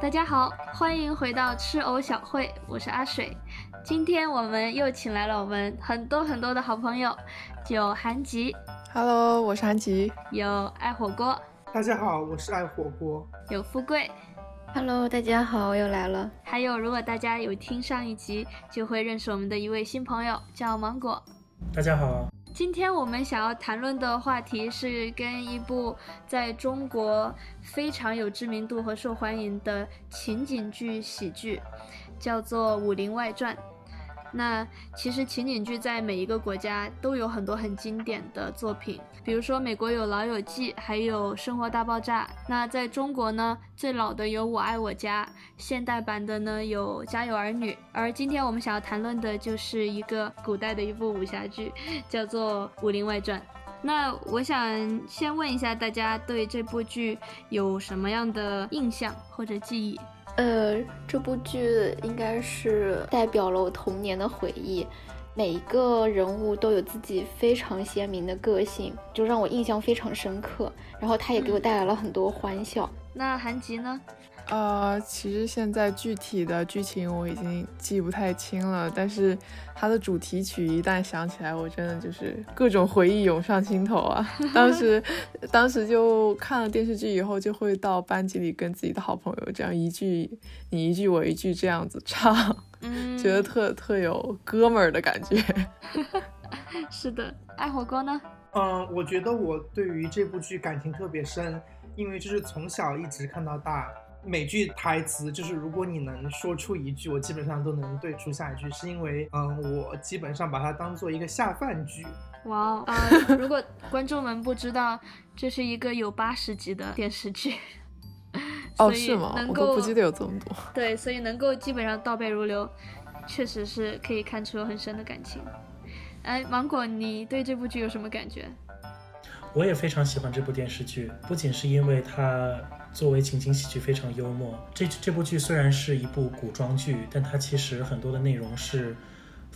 大家好，欢迎回到吃藕小会，我是阿水。今天我们又请来了我们很多很多的好朋友，有韩吉，Hello，我是韩吉，有爱火锅，大家好，我是爱火锅，有富贵，Hello，大家好，我又来了。还有，如果大家有听上一集，就会认识我们的一位新朋友，叫芒果，大家好。今天我们想要谈论的话题是跟一部在中国非常有知名度和受欢迎的情景剧喜剧，叫做《武林外传》。那其实情景剧在每一个国家都有很多很经典的作品，比如说美国有《老友记》，还有《生活大爆炸》。那在中国呢，最老的有《我爱我家》，现代版的呢有《家有儿女》。而今天我们想要谈论的就是一个古代的一部武侠剧，叫做《武林外传》。那我想先问一下大家，对这部剧有什么样的印象或者记忆？呃，这部剧应该是代表了我童年的回忆，每一个人物都有自己非常鲜明的个性，就让我印象非常深刻。然后它也给我带来了很多欢笑。那韩吉呢？呃，其实现在具体的剧情我已经记不太清了，但是它的主题曲一旦想起来，我真的就是各种回忆涌上心头啊！当时，当时就看了电视剧以后，就会到班级里跟自己的好朋友这样一句你一句我一句这样子唱，觉得特特有哥们儿的感觉。是的，爱火锅呢？嗯，我觉得我对于这部剧感情特别深，因为就是从小一直看到大。每句台词就是，如果你能说出一句，我基本上都能对出下一句，是因为，嗯，我基本上把它当做一个下饭剧。哇，啊，如果观众们不知道，这是一个有八十集的电视剧。哦，是吗？我都不记得有这么多。对，所以能够基本上倒背如流，确实是可以看出很深的感情。哎，芒果，你对这部剧有什么感觉？我也非常喜欢这部电视剧，不仅是因为它。作为情景喜剧非常幽默。这这部剧虽然是一部古装剧，但它其实很多的内容是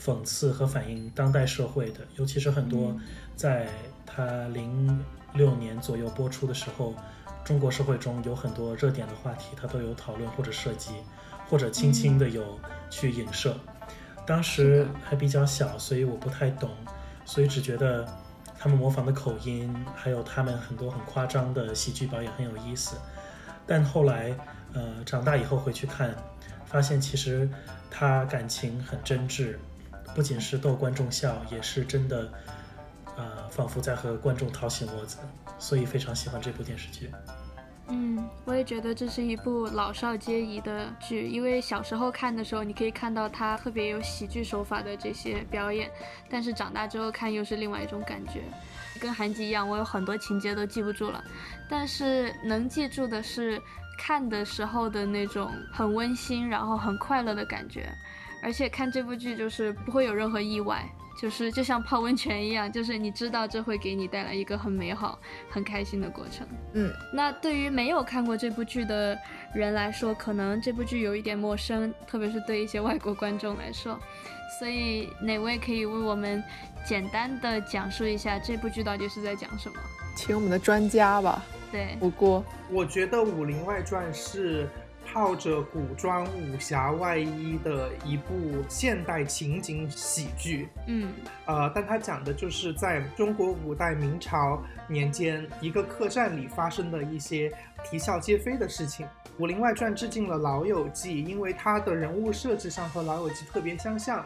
讽刺和反映当代社会的。尤其是很多在它零六年左右播出的时候，中国社会中有很多热点的话题，它都有讨论或者涉及，或者轻轻的有去影射。当时还比较小，所以我不太懂，所以只觉得他们模仿的口音，还有他们很多很夸张的喜剧表演很有意思。但后来，呃，长大以后回去看，发现其实他感情很真挚，不仅是逗观众笑，也是真的，呃，仿佛在和观众掏心窝子，所以非常喜欢这部电视剧。嗯，我也觉得这是一部老少皆宜的剧，因为小时候看的时候，你可以看到他特别有喜剧手法的这些表演，但是长大之后看又是另外一种感觉。跟韩吉一样，我有很多情节都记不住了，但是能记住的是看的时候的那种很温馨，然后很快乐的感觉，而且看这部剧就是不会有任何意外，就是就像泡温泉一样，就是你知道这会给你带来一个很美好、很开心的过程。嗯，那对于没有看过这部剧的人来说，可能这部剧有一点陌生，特别是对一些外国观众来说。所以哪位可以为我们简单的讲述一下这部剧到底是在讲什么？请我们的专家吧。对，火锅。我觉得《武林外传》是套着古装武侠外衣的一部现代情景喜剧。嗯，呃，但它讲的就是在中国古代明朝年间一个客栈里发生的一些啼笑皆非的事情。《武林外传》致敬了《老友记》，因为它的人物设置上和《老友记》特别相像，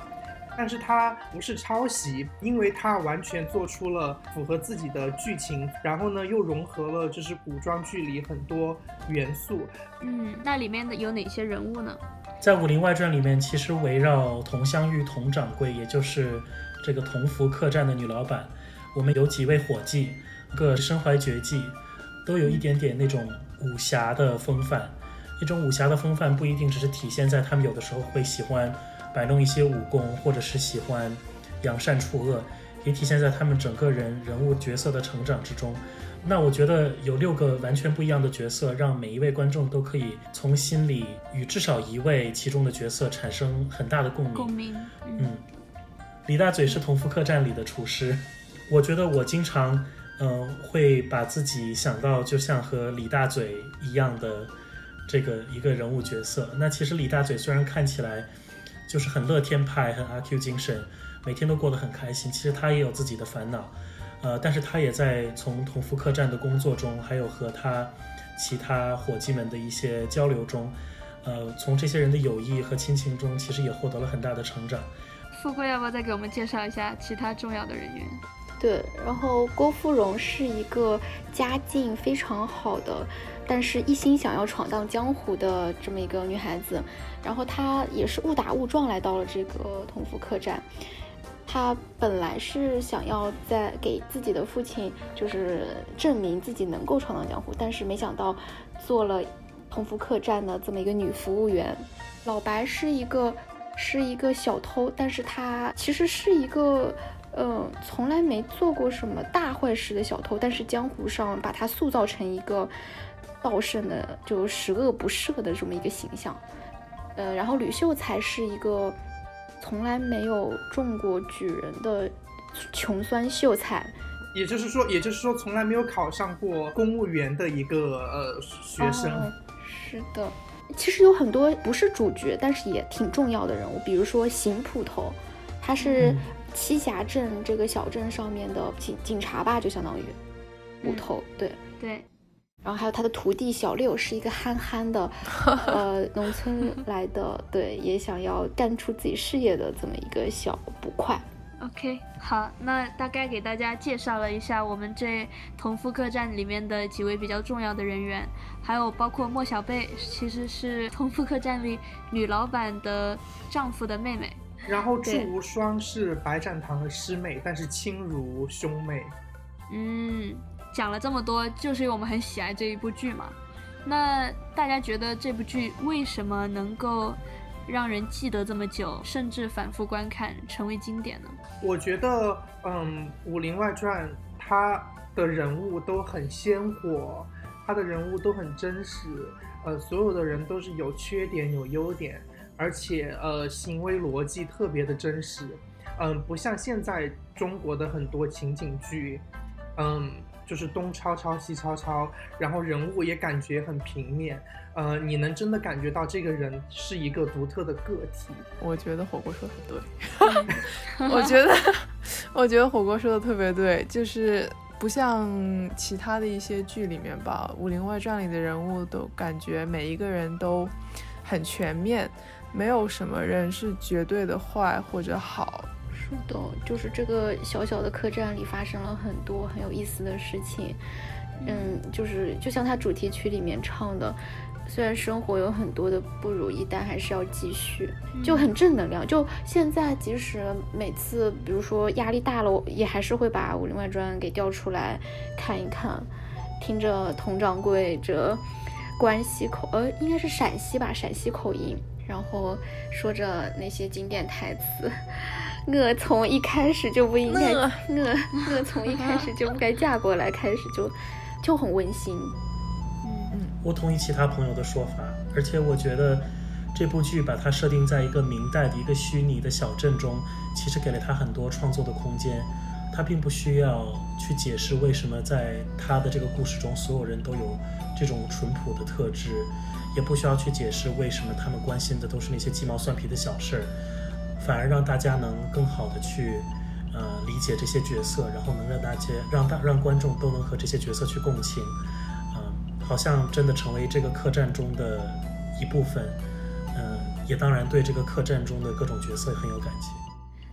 但是它不是抄袭，因为它完全做出了符合自己的剧情，然后呢又融合了就是古装剧里很多元素。嗯，那里面的有哪些人物呢？在《武林外传》里面，其实围绕佟湘玉佟掌柜，也就是这个同福客栈的女老板，我们有几位伙计，各身怀绝技，都有一点点那种武侠的风范。那种武侠的风范不一定只是体现在他们有的时候会喜欢摆弄一些武功，或者是喜欢扬善除恶，也体现在他们整个人人物角色的成长之中。那我觉得有六个完全不一样的角色，让每一位观众都可以从心里与至少一位其中的角色产生很大的共鸣。共鸣。嗯，李大嘴是同福客栈里的厨师，我觉得我经常嗯会把自己想到就像和李大嘴一样的。这个一个人物角色。那其实李大嘴虽然看起来就是很乐天派、很阿 Q 精神，每天都过得很开心，其实他也有自己的烦恼。呃，但是他也在从同福客栈的工作中，还有和他其他伙计们的一些交流中，呃，从这些人的友谊和亲情中，其实也获得了很大的成长。富贵，要不要再给我们介绍一下其他重要的人员？对，然后郭芙蓉是一个家境非常好的，但是一心想要闯荡江湖的这么一个女孩子。然后她也是误打误撞来到了这个同福客栈。她本来是想要在给自己的父亲，就是证明自己能够闯荡江湖，但是没想到做了同福客栈的这么一个女服务员。老白是一个是一个小偷，但是他其实是一个。嗯，从来没做过什么大坏事的小偷，但是江湖上把他塑造成一个道圣的，就十恶不赦的这么一个形象。呃，然后吕秀才是一个从来没有中过举人的穷酸秀才，也就是说，也就是说，从来没有考上过公务员的一个呃学生。是的，其实有很多不是主角，但是也挺重要的人物，比如说邢捕头，他是。栖霞镇这个小镇上面的警警察吧，就相当于捕头，对对。然后还有他的徒弟小六，是一个憨憨的，呃，农村来的，对，也想要干出自己事业的这么一个小捕快。OK，好，那大概给大家介绍了一下我们这同福客栈里面的几位比较重要的人员，还有包括莫小贝，其实是同福客栈里女老板的丈夫的妹妹。然后祝无双是白展堂的师妹，但是亲如兄妹。嗯，讲了这么多，就是因为我们很喜爱这一部剧嘛。那大家觉得这部剧为什么能够让人记得这么久，甚至反复观看，成为经典呢？我觉得，嗯，《武林外传》它的人物都很鲜活，它的人物都很真实，呃，所有的人都是有缺点有优点。而且，呃，行为逻辑特别的真实，嗯，不像现在中国的很多情景剧，嗯，就是东抄抄西抄抄，然后人物也感觉很平面，呃，你能真的感觉到这个人是一个独特的个体。我觉得火锅说的对，我觉得，我觉得火锅说的特别对，就是不像其他的一些剧里面吧，《武林外传》里的人物都感觉每一个人都很全面。没有什么人是绝对的坏或者好，是的，就是这个小小的客栈里发生了很多很有意思的事情，嗯，就是就像它主题曲里面唱的，虽然生活有很多的不如意，但还是要继续，就很正能量。就现在，即使每次比如说压力大了，也还是会把《武林外传》给调出来看一看，听着佟掌柜这关西口，呃，应该是陕西吧，陕西口音。然后说着那些经典台词，我从一开始就不应该，我我从一开始就不该嫁过来，开始就就很温馨。嗯，我同意其他朋友的说法，而且我觉得这部剧把它设定在一个明代的一个虚拟的小镇中，其实给了他很多创作的空间。他并不需要去解释为什么在他的这个故事中，所有人都有这种淳朴的特质。也不需要去解释为什么他们关心的都是那些鸡毛蒜皮的小事儿，反而让大家能更好的去，呃，理解这些角色，然后能让大家让大让观众都能和这些角色去共情，嗯，好像真的成为这个客栈中的一部分，嗯，也当然对这个客栈中的各种角色很有感情。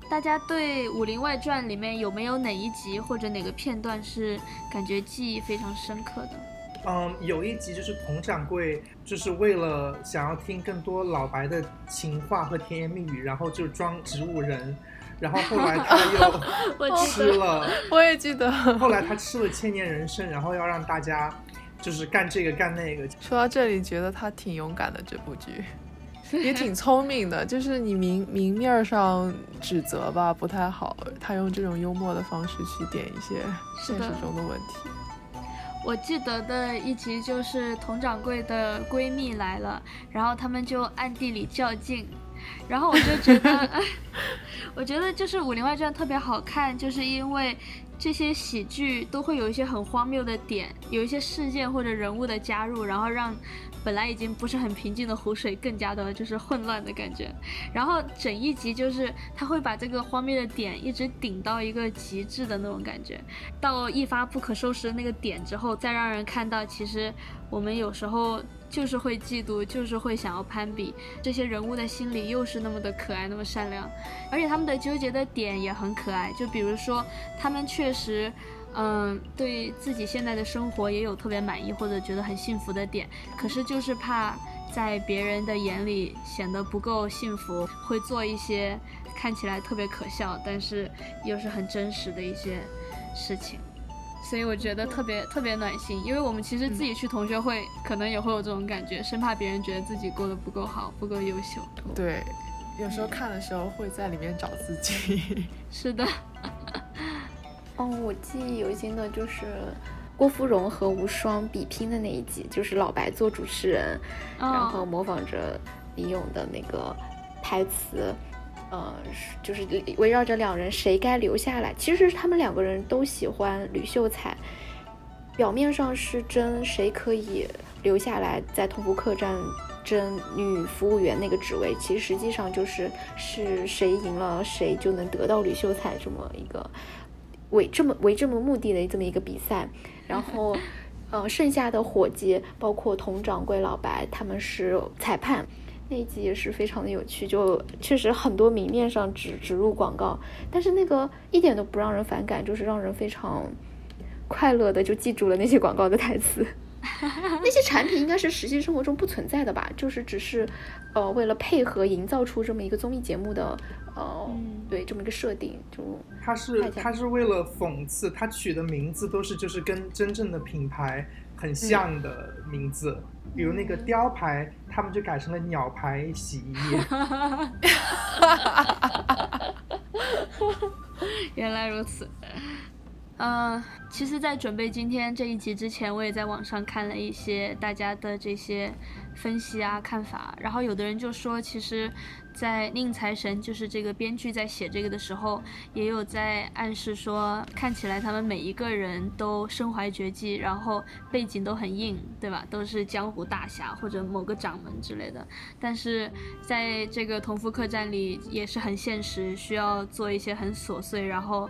大家对《武林外传》里面有没有哪一集或者哪个片段是感觉记忆非常深刻的？嗯，有一集就是佟掌柜，就是为了想要听更多老白的情话和甜言蜜语，然后就装植物人，然后后来他又 吃了，我也记得，后来他吃了千年人参，然后要让大家就是干这个干那个。说到这里，觉得他挺勇敢的，这部剧也挺聪明的，就是你明明面上指责吧不太好，他用这种幽默的方式去点一些现实中的问题。我记得的一集就是佟掌柜的闺蜜来了，然后他们就暗地里较劲，然后我就觉得，我觉得就是《武林外传》特别好看，就是因为这些喜剧都会有一些很荒谬的点，有一些事件或者人物的加入，然后让本来已经不是很平静的湖水更加的就是混乱的感觉。然后整一集就是他会把这个荒谬的点一直顶到一个极致的那种感觉，到一发不可收拾的那个点之后，再让人看到其实我们有时候。就是会嫉妒，就是会想要攀比，这些人物的心里又是那么的可爱，那么善良，而且他们的纠结的点也很可爱。就比如说，他们确实，嗯，对自己现在的生活也有特别满意或者觉得很幸福的点，可是就是怕在别人的眼里显得不够幸福，会做一些看起来特别可笑，但是又是很真实的一些事情。所以我觉得特别特别暖心，因为我们其实自己去同学会，可能也会有这种感觉，生怕别人觉得自己过得不够好，不够优秀。对，有时候看的时候会在里面找自己。是的。哦，我记忆犹新的就是郭芙蓉和无双比拼的那一集，就是老白做主持人，然后模仿着李咏的那个台词。呃，就是围绕着两人谁该留下来。其实他们两个人都喜欢吕秀才，表面上是争谁可以留下来在同福客栈争女服务员那个职位，其实实际上就是是谁赢了谁就能得到吕秀才这么一个为这么为这么目的的这么一个比赛。然后，呃，剩下的伙计包括佟掌柜、老白，他们是裁判。那一集也是非常的有趣，就确实很多明面上植植入广告，但是那个一点都不让人反感，就是让人非常快乐的就记住了那些广告的台词。那些产品应该是实际生活中不存在的吧？就是只是呃为了配合营造出这么一个综艺节目的呃对这么一个设定，就它是它是为了讽刺，它取的名字都是就是跟真正的品牌很像的名字。比如那个雕牌，他们就改成了鸟牌洗衣液。原来如此。嗯，其实，在准备今天这一集之前，我也在网上看了一些大家的这些分析啊、看法。然后，有的人就说，其实。在宁财神就是这个编剧在写这个的时候，也有在暗示说，看起来他们每一个人都身怀绝技，然后背景都很硬，对吧？都是江湖大侠或者某个掌门之类的。但是在这个同福客栈里也是很现实，需要做一些很琐碎，然后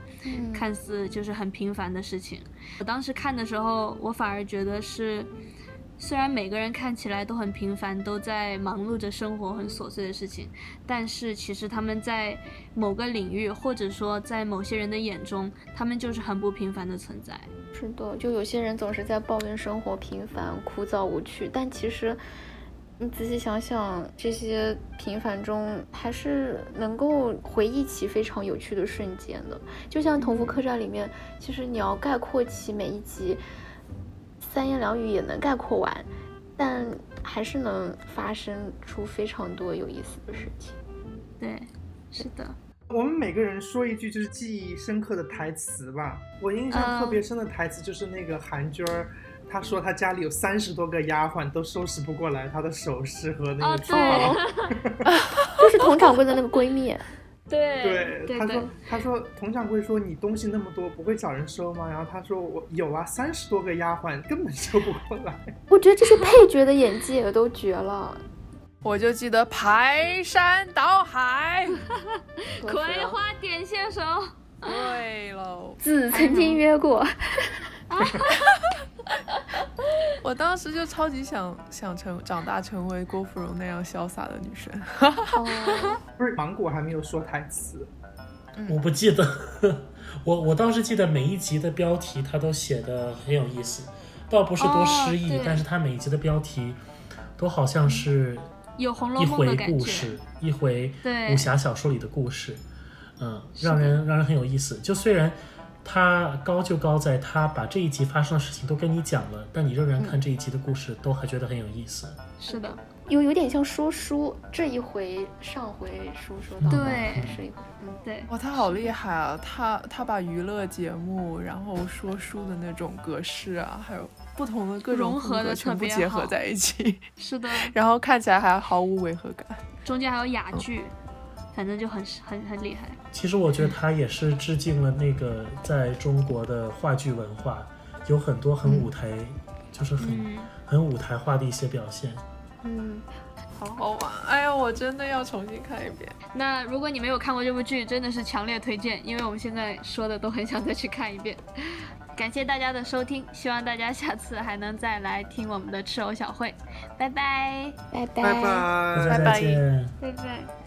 看似就是很平凡的事情。我当时看的时候，我反而觉得是。虽然每个人看起来都很平凡，都在忙碌着生活很琐碎的事情，但是其实他们在某个领域，或者说在某些人的眼中，他们就是很不平凡的存在。是的，就有些人总是在抱怨生活平凡、枯燥无趣，但其实你仔细想想，这些平凡中还是能够回忆起非常有趣的瞬间的。就像《同福客栈》里面，其实你要概括起每一集。三言两语也能概括完，但还是能发生出非常多有意思的事情。对，是的。我们每个人说一句就是记忆深刻的台词吧。我印象特别深的台词就是那个韩娟儿，她说她家里有三十多个丫鬟都收拾不过来她的首饰和那个珠宝，就是佟掌柜的那个闺蜜。对对，他说，他说，佟掌柜说你东西那么多，不会找人收吗？然后他说我有啊，三十多个丫鬟根本收不过来。我觉得这些配角的演技也都绝了。我就记得排山倒海，葵花点穴手。对喽，子曾经约过。我当时就超级想想成长大成为郭芙蓉那样潇洒的女生。不是芒果还没有说台词，我不记得。我我倒是记得每一集的标题他都写的很有意思，倒不是多诗意，但是他每一集的标题都好像是有红楼梦的感觉，一回故事，一回武侠小说里的故事，嗯，让人让人很有意思。就虽然。他高就高在，他把这一集发生的事情都跟你讲了，但你仍然看这一集的故事，都还觉得很有意思。是的，有有点像说书，这一回上回书说到对，是一回，嗯，对。哇，他好厉害啊！他他把娱乐节目，然后说书的那种格式啊，还有不同的各种融合的全部结合在一起。是的。然后看起来还毫无违和感，中间还有哑剧。反正就很很很厉害。其实我觉得他也是致敬了那个在中国的话剧文化，有很多很舞台，就是很、嗯，很舞台化的一些表现。嗯，好好玩。哎呀，我真的要重新看一遍。那如果你没有看过这部剧，真的是强烈推荐，因为我们现在说的都很想再去看一遍。感谢大家的收听，希望大家下次还能再来听我们的赤偶小会，拜拜，拜拜拜拜再拜拜见。拜拜。